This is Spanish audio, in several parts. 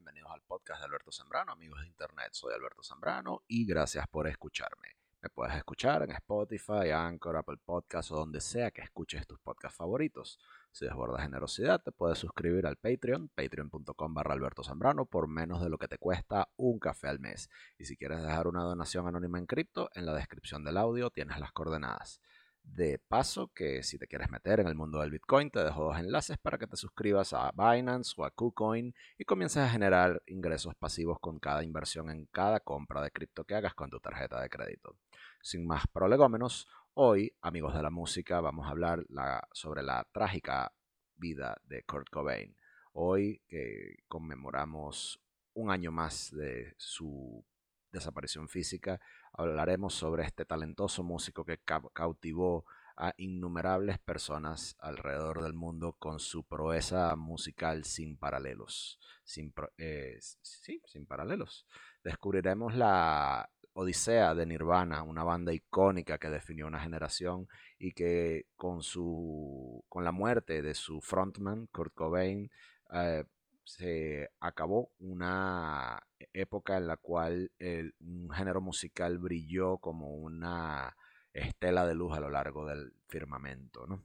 Bienvenidos al podcast de Alberto Zambrano, amigos de internet. Soy Alberto Zambrano y gracias por escucharme. Me puedes escuchar en Spotify, Anchor, Apple Podcasts o donde sea que escuches tus podcasts favoritos. Si desborda generosidad, te puedes suscribir al Patreon, patreon.com barra Alberto Zambrano, por menos de lo que te cuesta un café al mes. Y si quieres dejar una donación anónima en cripto, en la descripción del audio tienes las coordenadas. De paso, que si te quieres meter en el mundo del Bitcoin, te dejo dos enlaces para que te suscribas a Binance o a KuCoin y comiences a generar ingresos pasivos con cada inversión en cada compra de cripto que hagas con tu tarjeta de crédito. Sin más prolegómenos, hoy, amigos de la música, vamos a hablar sobre la trágica vida de Kurt Cobain. Hoy que conmemoramos un año más de su desaparición física, hablaremos sobre este talentoso músico que cautivó a innumerables personas alrededor del mundo con su proeza musical sin paralelos. Sin, eh, sí, sin paralelos. Descubriremos la Odisea de Nirvana, una banda icónica que definió una generación y que con, su, con la muerte de su frontman, Kurt Cobain, eh, se acabó una época en la cual el, un género musical brilló como una estela de luz a lo largo del firmamento. ¿no?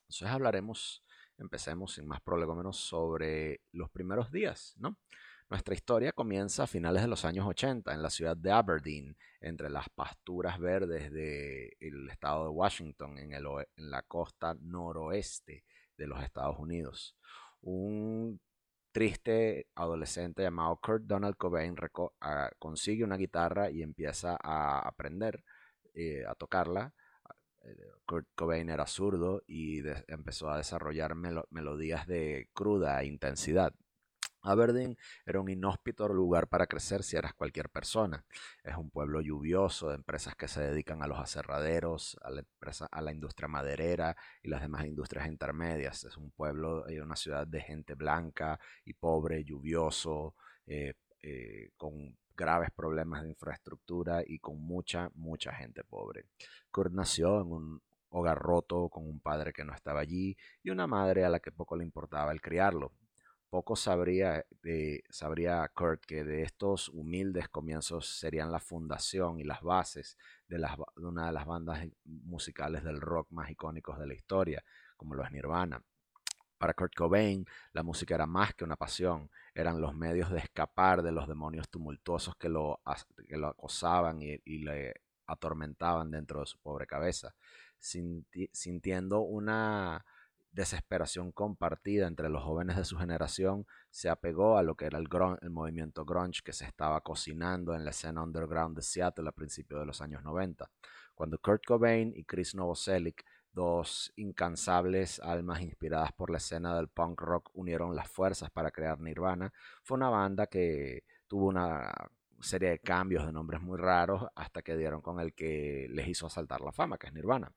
Entonces hablaremos, empecemos sin más prolegómenos, sobre los primeros días. ¿no? Nuestra historia comienza a finales de los años 80 en la ciudad de Aberdeen, entre las pasturas verdes del estado de Washington, en, el, en la costa noroeste de los Estados Unidos. Un triste adolescente llamado Kurt Donald Cobain ah, consigue una guitarra y empieza a aprender eh, a tocarla. Kurt Cobain era zurdo y empezó a desarrollar melodías de cruda intensidad. Aberdeen era un inhóspito lugar para crecer si eras cualquier persona. Es un pueblo lluvioso de empresas que se dedican a los aserraderos, a la, a la industria maderera y las demás industrias intermedias. Es un pueblo y una ciudad de gente blanca y pobre, lluvioso, eh, eh, con graves problemas de infraestructura y con mucha, mucha gente pobre. Kurt nació en un hogar roto con un padre que no estaba allí y una madre a la que poco le importaba el criarlo poco sabría, de, sabría Kurt que de estos humildes comienzos serían la fundación y las bases de, de, una de las bandas musicales del rock más icónicos de la historia, como lo es Nirvana. Para Kurt Cobain, la música era más que una pasión, eran los medios de escapar de los demonios tumultuosos que lo, que lo acosaban y, y le atormentaban dentro de su pobre cabeza, sintiendo una desesperación compartida entre los jóvenes de su generación se apegó a lo que era el, el movimiento grunge que se estaba cocinando en la escena underground de Seattle a principios de los años 90. Cuando Kurt Cobain y Chris Novoselic, dos incansables almas inspiradas por la escena del punk rock, unieron las fuerzas para crear Nirvana, fue una banda que tuvo una serie de cambios de nombres muy raros hasta que dieron con el que les hizo asaltar la fama, que es Nirvana.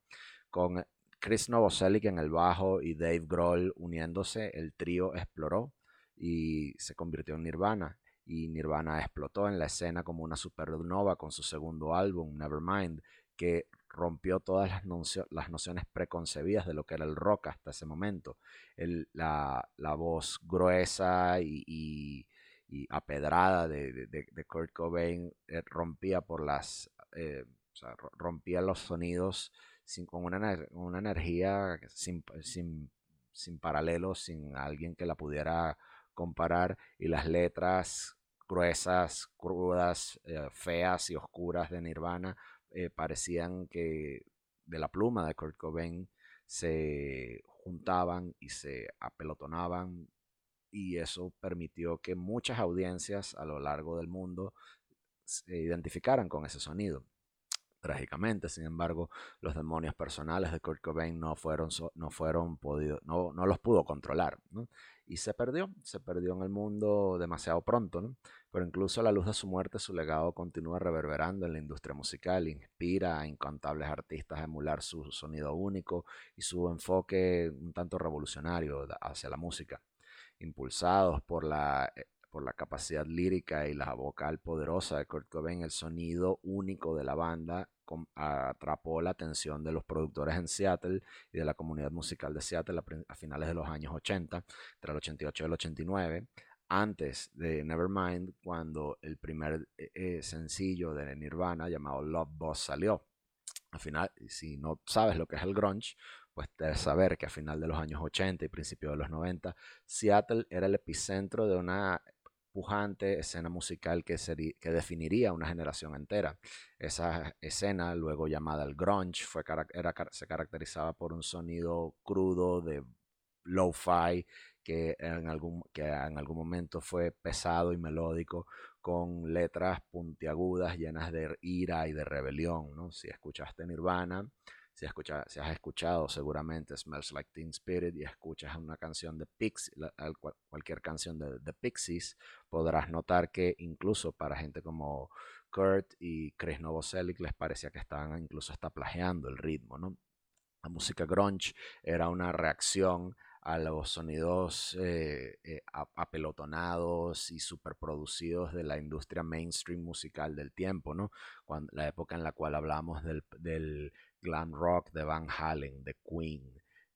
Con Chris Novoselic en el bajo y Dave Grohl uniéndose, el trío exploró y se convirtió en Nirvana. Y Nirvana explotó en la escena como una supernova con su segundo álbum, Nevermind, que rompió todas las, nociones preconcebidas de lo que era el rock hasta ese momento. la, voz gruesa y, apedrada de, Kurt Cobain eh, rompía por las... Eh, rompía los sonidos con una, una energía sin, sin, sin paralelos, sin alguien que la pudiera comparar, y las letras gruesas, crudas, eh, feas y oscuras de Nirvana eh, parecían que de la pluma de Kurt Cobain se juntaban y se apelotonaban y eso permitió que muchas audiencias a lo largo del mundo se identificaran con ese sonido. Trágicamente, sin embargo, los demonios personales de Kurt Cobain no fueron, no fueron podido, no, no los pudo controlar, Y se perdió, se perdió en el mundo demasiado pronto. Pero incluso a la luz de su muerte, su legado continúa reverberando en la industria musical, inspira a incontables artistas a emular su sonido único y su enfoque un tanto revolucionario hacia la música. Impulsados por la eh, por la capacidad lírica y la vocal poderosa de Kurt Cobain, el sonido único de la banda atrapó la atención de los productores en Seattle y de la comunidad musical de Seattle a, finales de los años 80, entre el 88 y el 89. antes de Nevermind cuando el primer eh, eh, sencillo de Nirvana llamado Love Boss salió. Al final, si no sabes lo que es el grunge, pues debes saber que a final de los años 80 y principios de los 90, Seattle era el epicentro de una pujante escena musical que, que definiría una generación entera. Esa escena, luego llamada el grunge, fue, era, se caracterizaba por un sonido crudo de lo-fi que en, algún, que en algún momento fue pesado y melódico, con letras puntiagudas llenas de ira y de rebelión. ¿no? Si escuchaste Nirvana, si, has escuchado seguramente Smells Like Teen Spirit y escuchas una canción de Pixies, cualquier canción de The Pixies, podrás notar que incluso para gente como Kurt y Chris Novoselic les parecía que estaban incluso hasta plagiando el ritmo. ¿no? La música grunge era una reacción a los sonidos eh, eh, apelotonados y superproducidos de la industria mainstream musical del tiempo, ¿no? Cuando, la época en la cual hablamos del glam rock de Van Halen, de Queen,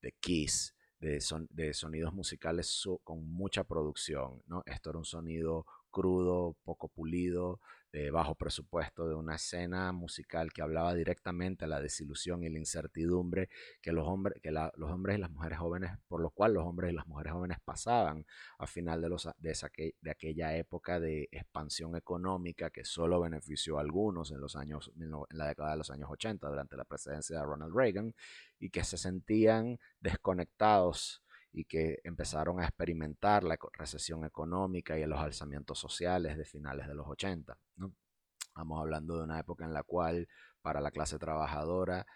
de Kiss, de, son, de sonidos musicales con mucha producción, ¿no? Esto era un sonido crudo, poco pulido, de bajo presupuesto, de una escena musical que hablaba directamente a la desilusión y la incertidumbre que los hombres, que los hombres y las mujeres jóvenes, por lo cual los hombres y las mujeres jóvenes pasaban a final de, los, de, esa, de aquella época de expansión económica que solo benefició a algunos en, los años, en la década de los años 80 durante la presidencia de Ronald Reagan y que se sentían desconectados y que empezaron a experimentar la recesión económica y los alzamientos sociales de finales de los 80. ¿no? Estamos hablando de una época en la cual para la clase trabajadora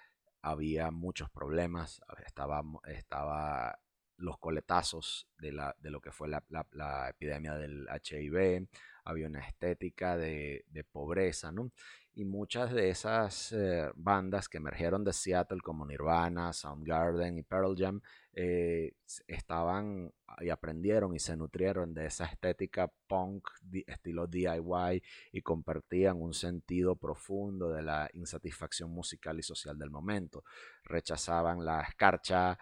había muchos problemas, estaba, estaba los coletazos de, la, de lo que fue la, la, epidemia del HIV, había una estética de, de pobreza, ¿no? Y muchas de esas eh, bandas que emergieron de Seattle como Nirvana, Soundgarden y Pearl Jam eh, estaban y aprendieron y se nutrieron de esa estética punk estilo DIY y compartían un sentido profundo de la insatisfacción musical y social del momento. Rechazaban la escarcha,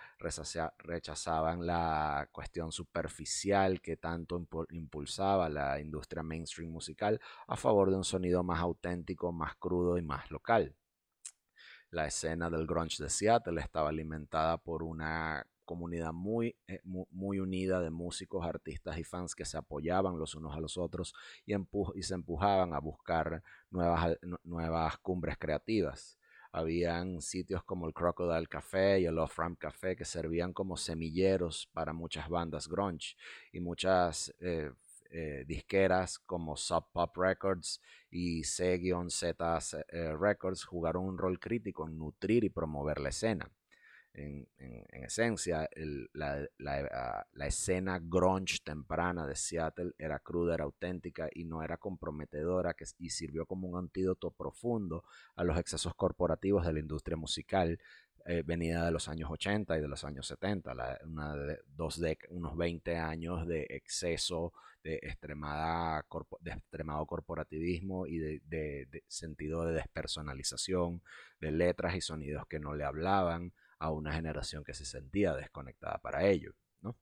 rechazaban la cuestión superficial que tanto impulsaba la industria mainstream musical a favor de un sonido más auténtico, más crudo y más local. La escena del grunge de Seattle estaba alimentada por una comunidad muy, eh, muy, unida de músicos, artistas y fans que se apoyaban los unos a los otros y, y se empujaban a buscar nuevas, nuevas cumbres creativas. Habían sitios como el Crocodile Café y el Off Ramp Café que servían como semilleros para muchas bandas grunge y muchas eh, eh, disqueras como Sub Pop Records y C-Z Records jugaron un rol crítico en nutrir y promover la escena en, esencia, la, la, escena grunge temprana de Seattle era cruda, era auténtica y no era comprometedora que, y sirvió como un antídoto profundo a los excesos corporativos de la industria musical eh, venida de los años 80 y de los años 70, una de, dos de, unos 20 años de exceso, de, extremada, de extremado corporativismo y de sentido de despersonalización, de letras y sonidos que no le hablaban, a una generación que se sentía desconectada para ello. ¿no?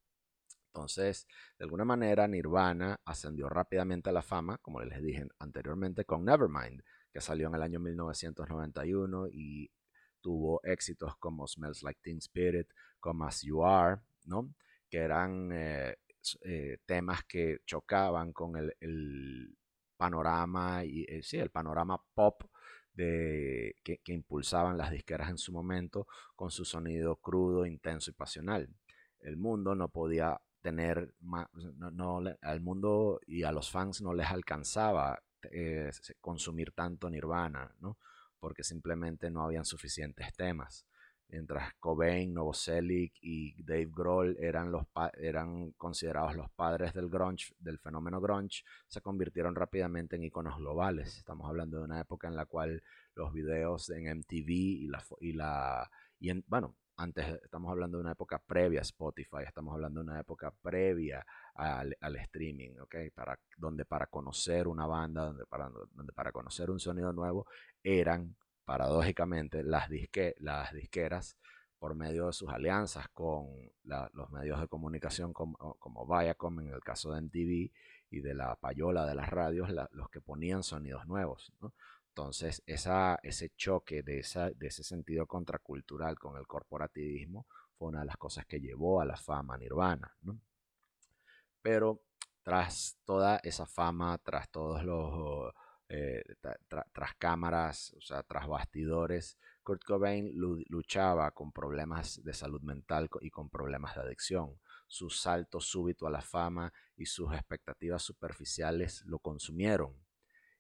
Entonces, de alguna manera, Nirvana ascendió rápidamente a la fama, como les dije anteriormente, con Nevermind, que salió en el año 1991 y tuvo éxitos como Smells Like Teen Spirit, como As You Are, ¿no? que eran eh, eh, temas que chocaban con el, panorama y eh, sí, el panorama pop de, que, impulsaban las disqueras en su momento con su sonido crudo, intenso y pasional. El mundo no podía tener, no, al mundo y a los fans no les alcanzaba eh, consumir tanto Nirvana, ¿no? porque simplemente no habían suficientes temas mientras Cobain, Novoselic y Dave Grohl eran, los eran considerados los padres del grunge, del fenómeno grunge, se convirtieron rápidamente en iconos globales. Estamos hablando de una época en la cual los videos en MTV y la, y la y en, bueno, antes estamos hablando de una época previa a Spotify, estamos hablando de una época previa al, al streaming, ¿ok? Para, donde para conocer una banda, donde para, donde para conocer un sonido nuevo, eran paradójicamente, las, disque, las disqueras por medio de sus alianzas con los medios de comunicación como, como, Viacom en el caso de MTV y de la payola de las radios, los que ponían sonidos nuevos. Entonces, ese choque de ese sentido contracultural con el corporativismo fue una de las cosas que llevó a la fama Nirvana. Pero tras toda esa fama, tras todos los, eh, tras cámaras, o sea, tras bastidores, Kurt Cobain luchaba con problemas de salud mental y con problemas de adicción. Su salto súbito a la fama y sus expectativas superficiales lo consumieron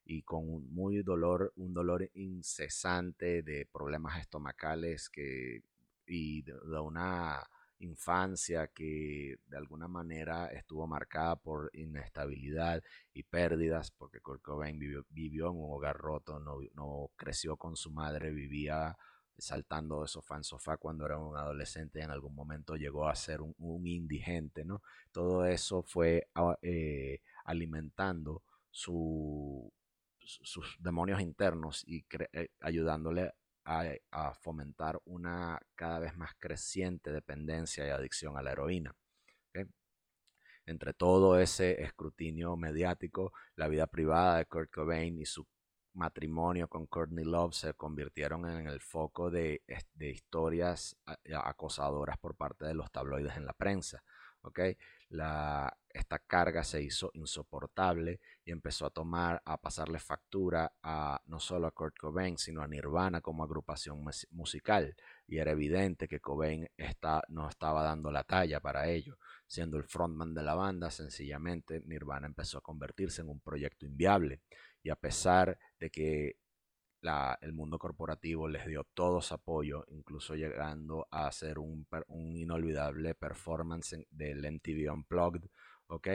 y con un muy dolor, un dolor incesante de problemas estomacales que, y de una infancia que de alguna manera estuvo marcada por inestabilidad y pérdidas, porque Kurt Cobain vivió, en un hogar roto, no, creció con su madre, vivía saltando de sofá en sofá cuando era un adolescente y en algún momento llegó a ser un, indigente, ¿no? Todo eso fue ah, eh, alimentando sus demonios internos y eh, ayudándole a, fomentar una cada vez más creciente dependencia y adicción a la heroína. Entre todo ese escrutinio mediático, la vida privada de Kurt Cobain y su matrimonio con Courtney Love se convirtieron en el foco de, historias acosadoras por parte de los tabloides en la prensa. ¿Okay? La, esta carga se hizo insoportable y empezó a tomar, a pasarle factura a no solo a Kurt Cobain, sino a Nirvana como agrupación musical. Y era evidente que Cobain no estaba dando la talla para ello. Siendo el frontman de la banda, sencillamente Nirvana empezó a convertirse en un proyecto inviable. Y a pesar de que el mundo corporativo les dio todo su apoyo, incluso llegando a hacer un, inolvidable performance del MTV Unplugged, ¿ok?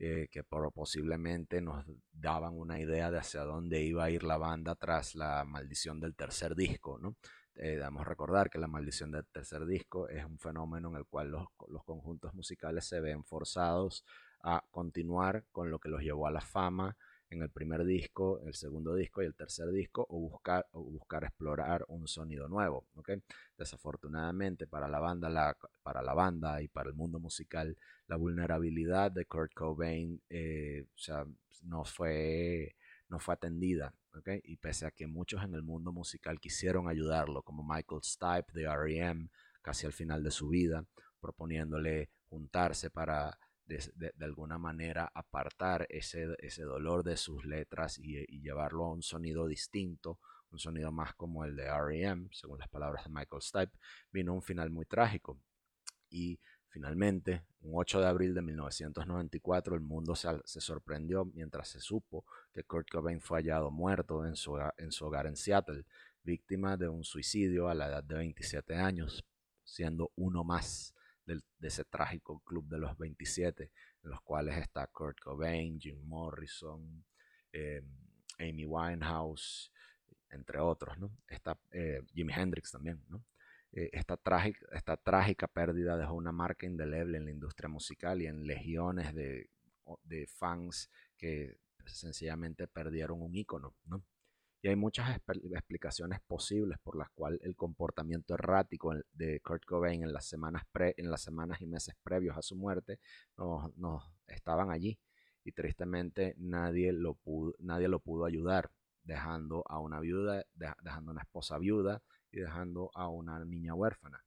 Eh, que posiblemente nos daban una idea de hacia dónde iba a ir la banda tras la maldición del tercer disco, ¿no? Eh, debemos recordar que la maldición del tercer disco es un fenómeno en el cual los conjuntos musicales se ven forzados a continuar con lo que los llevó a la fama, en el primer disco, el segundo disco y el tercer disco o buscar, o buscar explorar un sonido nuevo. ¿okay? Desafortunadamente para la, banda, la, para la banda y para el mundo musical, la vulnerabilidad de Kurt Cobain eh, o sea, no, fue, no fue atendida. ¿okay? Y pese a que muchos en el mundo musical quisieron ayudarlo, como Michael Stipe de REM, casi al final de su vida, proponiéndole juntarse para de, alguna manera apartar ese, ese, dolor de sus letras y, llevarlo a un sonido distinto, un sonido más como el de REM, según las palabras de Michael Stipe, vino un final muy trágico. Y finalmente, un 8 de abril de 1994, el mundo se, se sorprendió mientras se supo que Kurt Cobain fue hallado muerto en su, en su hogar en Seattle, víctima de un suicidio a la edad de 27 años, siendo uno más de ese trágico club de los 27, en los cuales está Kurt Cobain, Jim Morrison, eh, Amy Winehouse, entre otros, ¿no? Está eh, Jimi Hendrix también, ¿no? Eh, esta, trágica, pérdida dejó una marca indeleble en la industria musical y en legiones de, fans que sencillamente perdieron un ícono, ¿no? Y hay muchas explicaciones posibles por las cuales el comportamiento errático de Kurt Cobain en las semanas, pre en las semanas y meses previos a su muerte nos, estaban allí. Y tristemente nadie lo pudo, nadie lo pudo ayudar, dejando a una viuda, dejando a una esposa viuda y dejando a una niña huérfana.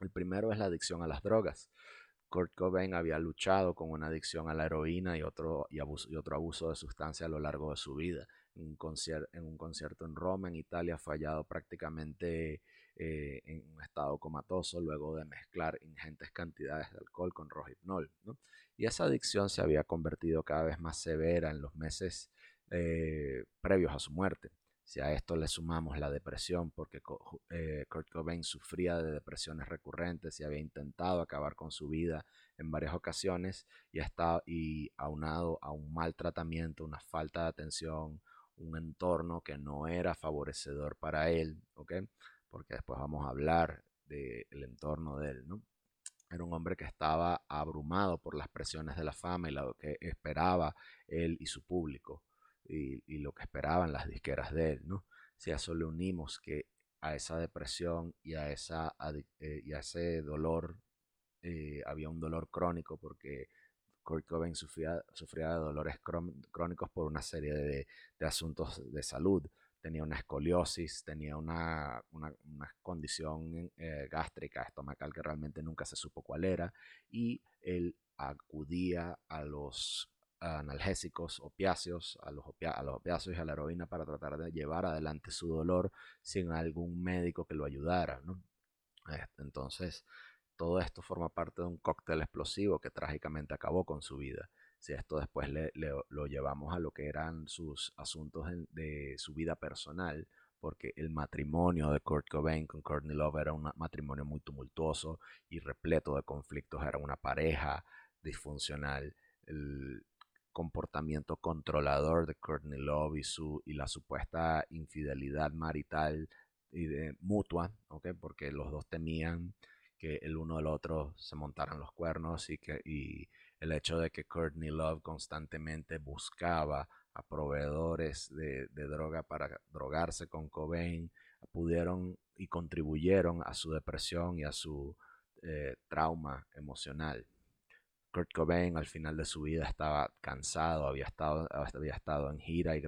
El primero es la adicción a las drogas. Kurt Cobain había luchado con una adicción a la heroína y otro, y, abuso, y otro abuso de sustancia a lo largo de su vida un en un concierto en Roma, en Italia, fallado prácticamente eh, en un estado comatoso luego de mezclar ingentes cantidades de alcohol con rohypnol. Y esa adicción se había convertido cada vez más severa en los meses eh, previos a su muerte. Si a esto le sumamos la depresión, porque eh, Kurt Cobain sufría de depresiones recurrentes y había intentado acabar con su vida en varias ocasiones y, estado, y aunado a un mal tratamiento, una falta de atención, un entorno que no era favorecedor para él, ¿ok? Porque después vamos a hablar del entorno de él, ¿no? Era un hombre que estaba abrumado por las presiones de la fama y lo que esperaba él y su público y, lo que esperaban las disqueras de él, ¿no? Si a eso le unimos que a esa depresión y a, esa, eh, ese dolor, eh, había un dolor crónico porque Kurt Cobain sufría, sufría de dolores crónicos por una serie de, asuntos de salud. Tenía una escoliosis, tenía una, una, una condición eh, gástrica, estomacal que realmente nunca se supo cuál era, y él acudía a los analgésicos, opiáceos, a los, a los opiáceos y a la heroína para tratar de llevar adelante su dolor sin algún médico que lo ayudara. ¿no? Este, entonces, todo esto forma parte de un cóctel explosivo que trágicamente acabó con su vida. Si esto después le, lo llevamos a lo que eran sus asuntos de su vida personal, porque el matrimonio de Kurt Cobain con Courtney Love era un matrimonio muy tumultuoso y repleto de conflictos, era una pareja disfuncional. El, comportamiento controlador de Courtney Love y, su, y la supuesta infidelidad marital y de, mutua, ¿okay? porque los dos temían que el uno del otro se montaran los cuernos y, que, y el hecho de que Courtney Love constantemente buscaba a proveedores de, droga para drogarse con Cobain, pudieron y contribuyeron a su depresión y a su eh, trauma emocional. Kurt Cobain al final de su vida estaba cansado, había estado, había estado en gira y,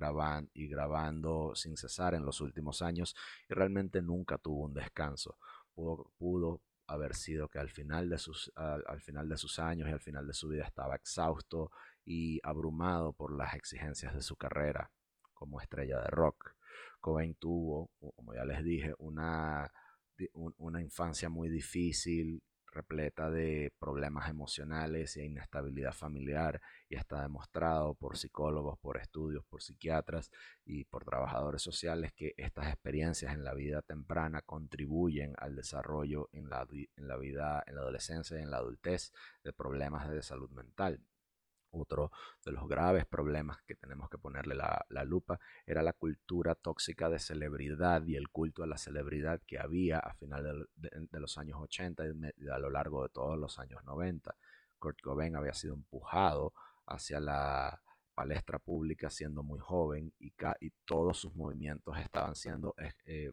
y grabando sin cesar en los últimos años y realmente nunca tuvo un descanso. Pudo haber sido que al final, de sus, al, final de sus años y al final de su vida estaba exhausto y abrumado por las exigencias de su carrera como estrella de rock. Cobain tuvo, como ya les dije, una, una infancia muy difícil, repleta de problemas emocionales e inestabilidad familiar y está demostrado por psicólogos, por estudios, por psiquiatras y por trabajadores sociales que estas experiencias en la vida temprana contribuyen al desarrollo en la, en la vida, en la adolescencia y en la adultez de problemas de salud mental. Otro de los graves problemas que tenemos que ponerle la, lupa era la cultura tóxica de celebridad y el culto a la celebridad que había a final de, los años 80 y a lo largo de todos los años 90. Kurt Cobain había sido empujado hacia la palestra pública siendo muy joven y, y todos sus movimientos estaban siendo eh,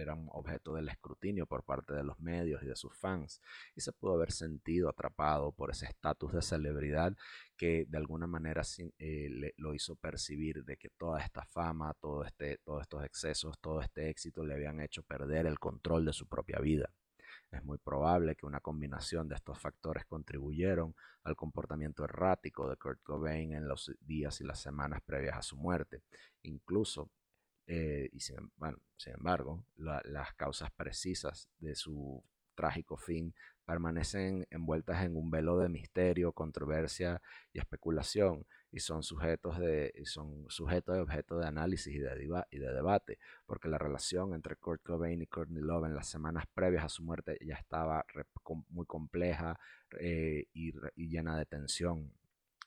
eran objeto del escrutinio por parte de los medios y de sus fans, y se pudo haber sentido atrapado por ese estatus de celebridad que de alguna manera eh, lo hizo percibir de que toda esta fama, todo este, todos estos excesos, todo este éxito le habían hecho perder el control de su propia vida. Es muy probable que una combinación de estos factores contribuyeron al comportamiento errático de Kurt Cobain en los días y las semanas previas a su muerte. Incluso eh, y sin, bueno, sin embargo, las causas precisas de su trágico fin permanecen envueltas en un velo de misterio, controversia y especulación y son sujetos de, son sujetos de objeto de análisis y de, y de debate, porque la relación entre Kurt Cobain y Courtney Love en las semanas previas a su muerte ya estaba muy compleja eh, y, y llena de tensión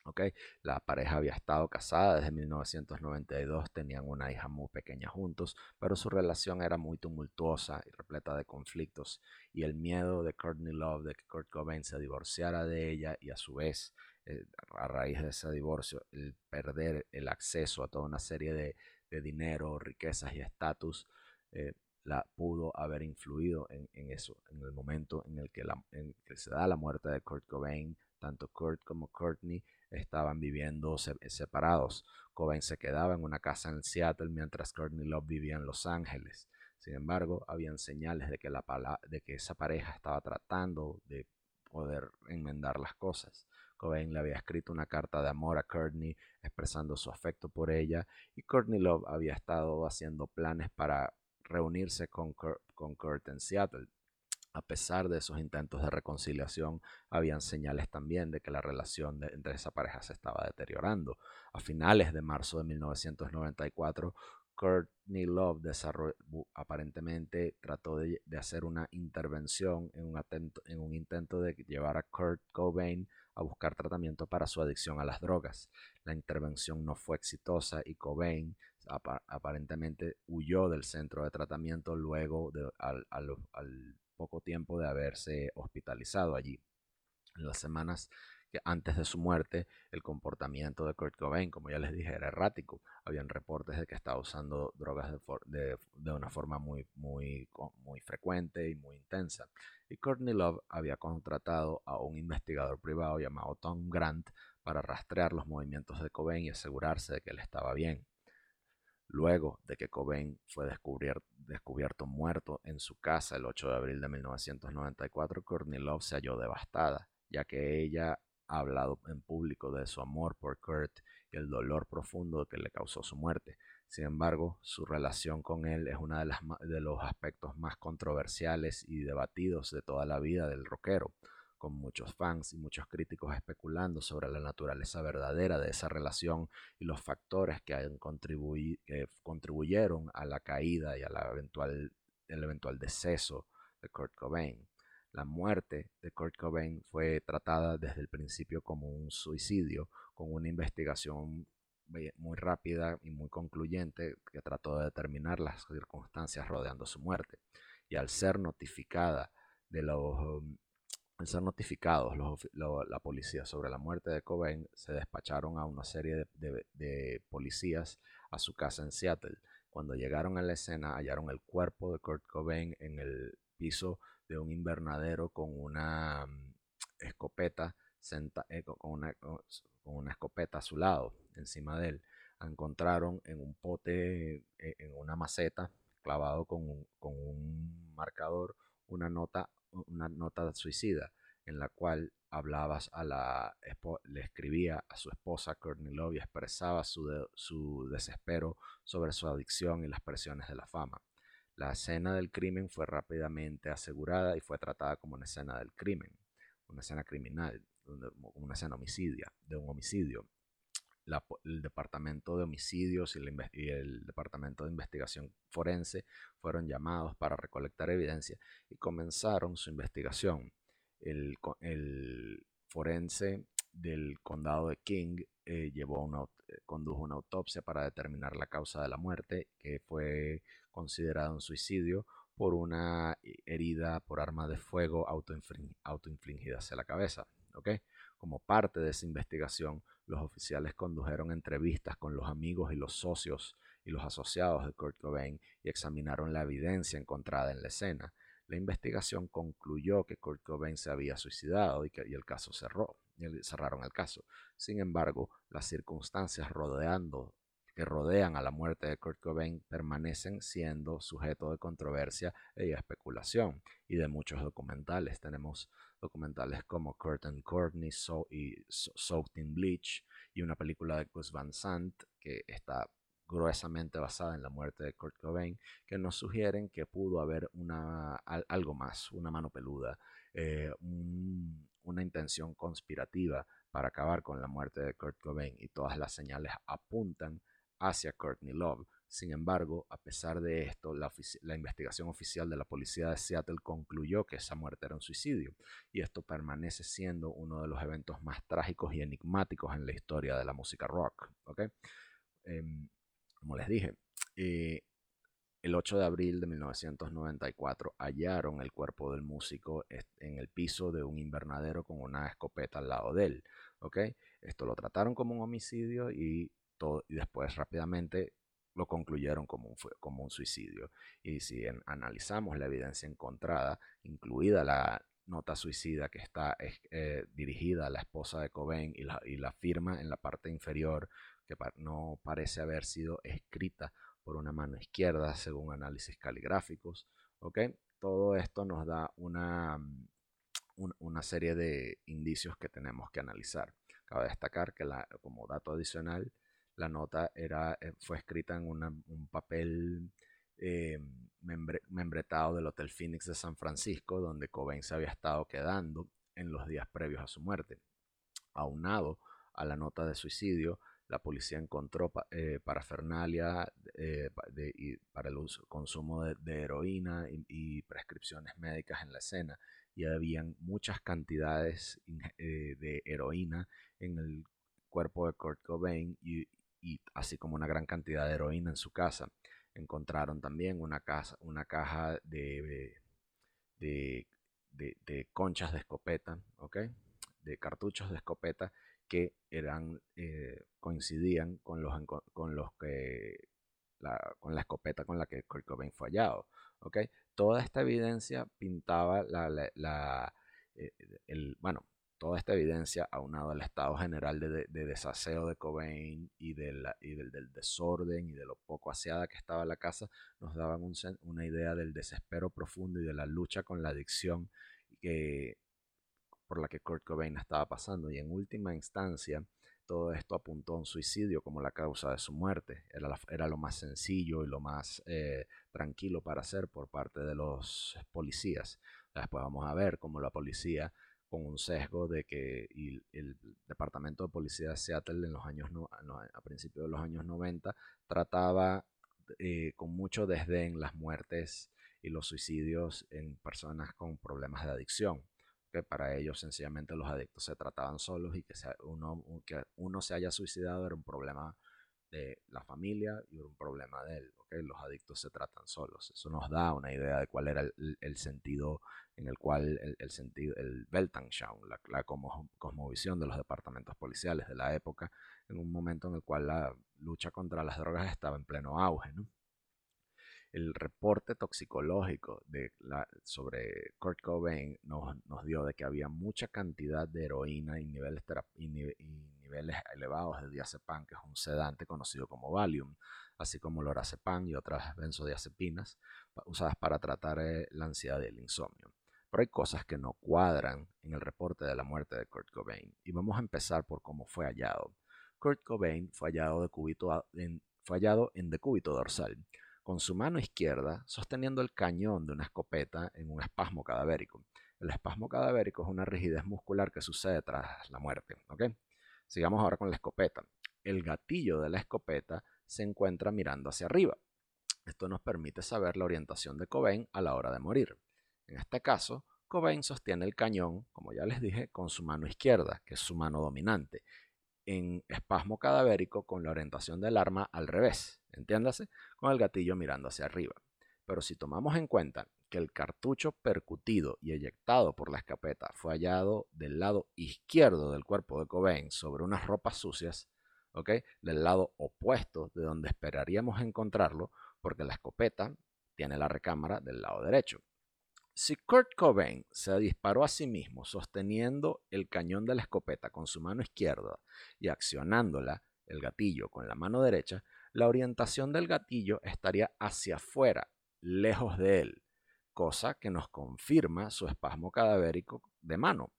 Okay. La pareja había estado casada desde 1992, tenían una hija muy pequeña juntos, pero su relación era muy tumultuosa y repleta de conflictos y el miedo de Courtney Love de que Kurt Cobain se divorciara de ella y a su vez, eh, a raíz de ese divorcio, el perder el acceso a toda una serie de, dinero, riquezas y estatus, eh, la pudo haber influido en, eso, en el momento en el que se da la muerte de Kurt Cobain, tanto Kurt como Courtney estaban viviendo separados. Cobain se quedaba en una casa en Seattle mientras Courtney Love vivía en Los Ángeles. Sin embargo, habían señales de que, la de que esa pareja estaba tratando de poder enmendar las cosas. Cobain le había escrito una carta de amor a Courtney expresando su afecto por ella y Courtney Love había estado haciendo planes para reunirse con con Kurt en Seattle. A pesar de esos intentos de reconciliación, habían señales también de que la relación entre esa pareja se estaba deteriorando. A finales de marzo de 1994, Courtney Love aparentemente trató de, hacer una intervención en un, un, intento de llevar a Kurt Cobain a buscar tratamiento para su adicción a las drogas. La intervención no fue exitosa y Cobain aparentemente huyó del centro de tratamiento luego de, al, poco tiempo de haberse hospitalizado allí. En las semanas que antes de su muerte el comportamiento de Kurt Cobain, como ya les dije, era errático. Habían reportes de que estaba usando drogas de, de, una forma muy, muy, muy frecuente y muy intensa. Y Courtney Love había contratado a un investigador privado llamado Tom Grant para rastrear los movimientos de Cobain y asegurarse de que él estaba bien. Luego de que Cobain fue descubierto, muerto en su casa el 8 de abril de 1994, Courtney Love se halló devastada, ya que ella ha hablado en público de su amor por Kurt y el dolor profundo que le causó su muerte. Sin embargo, su relación con él es uno de, de los aspectos más controversiales y debatidos de toda la vida del rockero con muchos fans y muchos críticos especulando sobre la naturaleza verdadera de esa relación y los factores que, contribuyeron a la caída y al eventual, el eventual deceso de Kurt Cobain. La muerte de Kurt Cobain fue tratada desde el principio como un suicidio, con una investigación muy rápida y muy concluyente que trató de determinar las circunstancias rodeando su muerte. Y al ser notificada de los al ser notificados la policía sobre la muerte de Cobain, se despacharon a una serie de, policías a su casa en Seattle. Cuando llegaron a la escena, hallaron el cuerpo de Kurt Cobain en el piso de un invernadero con una mm, escopeta, eh, con, una, escopeta a su lado, encima de él. Encontraron en un pote, eh, en una maceta, clavado con con un marcador, una nota una nota suicida en la cual hablabas a la le escribía a su esposa Courtney Love y expresaba su, su desespero sobre su adicción y las presiones de la fama. La escena del crimen fue rápidamente asegurada y fue tratada como una escena del crimen, una escena criminal, una escena homicidia, de un homicidio el Departamento de Homicidios y, el Departamento de Investigación Forense fueron llamados para recolectar evidencia y comenzaron su investigación. El, forense del condado de King eh, llevó una, eh, condujo una autopsia para determinar la causa de la muerte, que fue considerado un suicidio por una herida por arma de fuego autoinfligida hacia la cabeza. Como parte de esa investigación, los oficiales condujeron entrevistas con los amigos y los socios y los asociados de Kurt Cobain y examinaron la evidencia encontrada en la escena. La investigación concluyó que Kurt Cobain se había suicidado y que el caso cerró. cerraron el caso. Sin embargo, las circunstancias rodeando rodean a la muerte de Kurt Cobain permanecen siendo sujeto de controversia y especulación y de muchos documentales. Tenemos documentales como Kurt and Courtney y Soaked in Bleach y una película de Gus Van Sant que está gruesamente basada en la muerte de Kurt Cobain, que nos sugieren que pudo haber una, algo más, una mano peluda, eh, una intención conspirativa para acabar con la muerte de Kurt Cobain y todas las señales apuntan hacia Courtney Love. Sin embargo, a pesar de esto, la, investigación oficial de la policía de Seattle concluyó que esa muerte era un suicidio, y esto permanece siendo uno de los eventos más trágicos y enigmáticos en la historia de la música rock. Em, como les dije, eh, el 8 de abril de 1994 hallaron el cuerpo del músico en el piso de un invernadero con una escopeta al lado de él. Esto lo trataron como un homicidio y y después rápidamente lo concluyeron como un, como un suicidio. Y si analizamos la evidencia encontrada, incluida la nota suicida que está eh, dirigida a la esposa de Cobain y la, y la, firma en la parte inferior, que no parece haber sido escrita por una mano izquierda según análisis caligráficos, Todo esto nos da una, una serie de indicios que tenemos que analizar. Cabe destacar que como dato adicional, la nota era, eh, fue escrita en un papel eh, membretado del Hotel Phoenix de San Francisco, donde Cobain se había estado quedando en los días previos a su muerte. Aunado a la nota de suicidio, la policía encontró eh, parafernalia para el uso, consumo de, heroína y, prescripciones médicas en la escena y habían muchas cantidades de heroína en el cuerpo de Kurt Cobain y, y así como una gran cantidad de heroína en su casa. Encontraron también una, casa, una caja de, de, conchas de escopeta, ¿ok? cartuchos de escopeta que eran, eh, coincidían con los, con los que la, con la escopeta con la que Kurt Cobain fue hallado. ¿okay? Toda esta evidencia pintaba la, eh, el, bueno, toda esta evidencia, aunado al estado general de, desaseo de Cobain y, del, desorden y de lo poco aseada que estaba la casa, nos daban una idea del desespero profundo y de la lucha con la adicción que, por la que Kurt Cobain estaba pasando. Y en última instancia, todo esto apuntó a un suicidio como la causa de su muerte. Era, lo más sencillo y lo más eh, tranquilo para hacer por parte de los policías. Después vamos a ver cómo la policía con un sesgo de que el Departamento de Policía de Seattle en los años a principios de los años 90 trataba eh, con mucho desdén las muertes y los suicidios en personas con problemas de adicción que para ellos sencillamente los adictos se trataban solos y que, uno, que uno se haya suicidado era un problema de la familia y un problema de él. ¿Okay? Los adictos se tratan solos. Eso nos da una idea de cuál era el, sentido en el cual el, sentido, el Weltanschauung, la, la cosmovisión de los departamentos policiales de la época, en un momento en el cual la lucha contra las drogas estaba en pleno auge. el reporte toxicológico de sobre Kurt Cobain nos, nos, dio de que había mucha cantidad de heroína y niveles, y, niveles elevados de diazepam, que es un sedante conocido como Valium, así como lorazepam y otras benzodiazepinas usadas para tratar eh, la ansiedad y el insomnio. Pero hay cosas que no cuadran en el reporte de la muerte de Kurt Cobain. Y vamos a empezar por cómo fue hallado. Kurt Cobain fue hallado, de cúbito en, hallado en decúbito dorsal con su mano izquierda sosteniendo el cañón de una escopeta en un espasmo cadavérico. El espasmo cadavérico es una rigidez muscular que sucede tras la muerte. Sigamos ahora con la escopeta. El gatillo de la escopeta se encuentra mirando hacia arriba. Esto nos permite saber la orientación de Cobain a la hora de morir. En este caso, Cobain sostiene el cañón, como ya les dije, con su mano izquierda, que es su mano dominante, en espasmo cadavérico con la orientación del arma al revés, entiéndase, con el gatillo mirando hacia arriba. Pero si tomamos en cuenta que el cartucho percutido y eyectado por la escopeta fue hallado del lado izquierdo del cuerpo de Cobain sobre unas ropas sucias, del lado opuesto de donde esperaríamos encontrarlo, porque la escopeta tiene la recámara del lado derecho. Si Kurt Cobain se disparó a sí mismo sosteniendo el cañón de la escopeta con su mano izquierda y accionándola, el gatillo, con la mano derecha, la orientación del gatillo estaría hacia afuera, lejos de él, cosa que nos confirma su espasmo cadavérico de mano.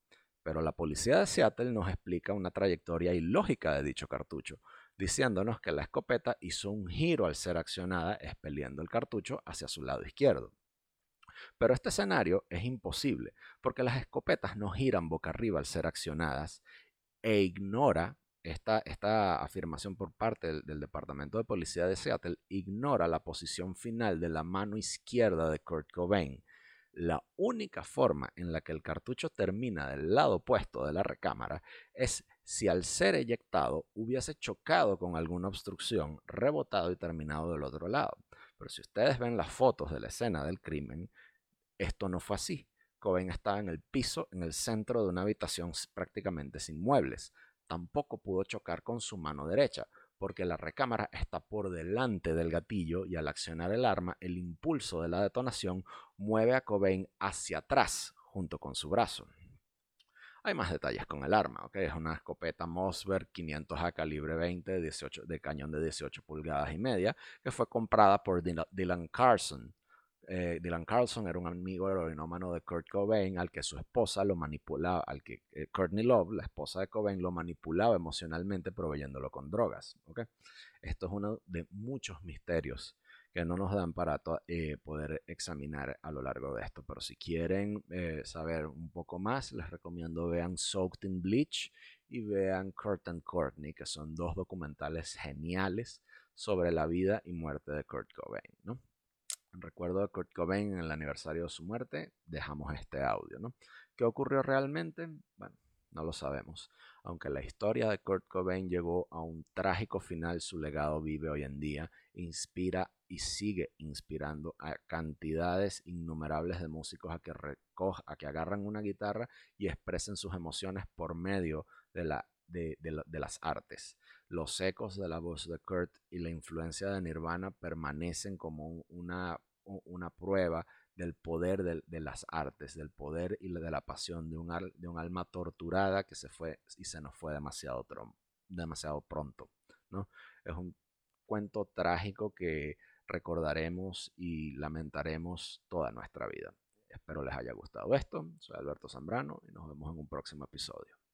Pero la policía de Seattle nos explica una trayectoria ilógica de dicho cartucho, diciéndonos que la escopeta hizo un giro al ser accionada, expeliendo el cartucho hacia su lado izquierdo. Pero este escenario es imposible porque las escopetas no giran boca arriba al ser accionadas e ignora esta, esta afirmación por parte del, del, Departamento de Policía de Seattle, ignora la posición final de la mano izquierda de Kurt Cobain. La única forma en la que el cartucho termina del lado opuesto de la recámara es si al ser eyectado hubiese chocado con alguna obstrucción, rebotado y terminado del otro lado. Pero si ustedes ven las fotos de la escena del crimen, esto no fue así. Cobain estaba en el piso, en el centro de una habitación prácticamente sin muebles. Tampoco pudo chocar con su mano derecha, porque la recámara está por delante del gatillo y al accionar el arma, el impulso de la detonación mueve a Cobain hacia atrás junto con su brazo. Hay más detalles con el arma, ¿ok? Es una escopeta Mossberg 500A calibre 20 de, cañón de 18 pulgadas y media que fue comprada por Dylan Carson. Eh, Dylan Carlson era un amigo heroinómano de Kurt Cobain al que su esposa lo manipulaba, al que eh, Courtney Love, la esposa de Cobain, lo manipulaba emocionalmente proveyéndolo con drogas. ¿okay? Esto es uno de muchos misterios que no nos dan para eh, poder examinar a lo largo de esto. Pero si quieren saber un poco más, les recomiendo vean Soaked in Bleach y vean Kurt and Courtney, que son dos documentales geniales sobre la vida y muerte de Kurt Cobain. ¿no? Recuerdo de Kurt Cobain en el aniversario de su muerte, dejamos este audio. ¿no? ¿Qué ocurrió realmente? Bueno, no lo sabemos. Aunque la historia de Kurt Cobain llegó a un trágico final, su legado vive hoy en día, inspira y sigue inspirando a cantidades innumerables de músicos a que, a que agarran una guitarra y expresen sus emociones por medio de las artes. Los ecos de la voz de Kurt y la influencia de Nirvana permanecen como una, una prueba del poder de, las artes, del poder y de la pasión de un, de un alma torturada que se fue y se nos fue demasiado, demasiado pronto. ¿no? Es un cuento trágico que recordaremos y lamentaremos toda nuestra vida. Espero les haya gustado esto. Soy Alberto Zambrano y nos vemos en un próximo episodio.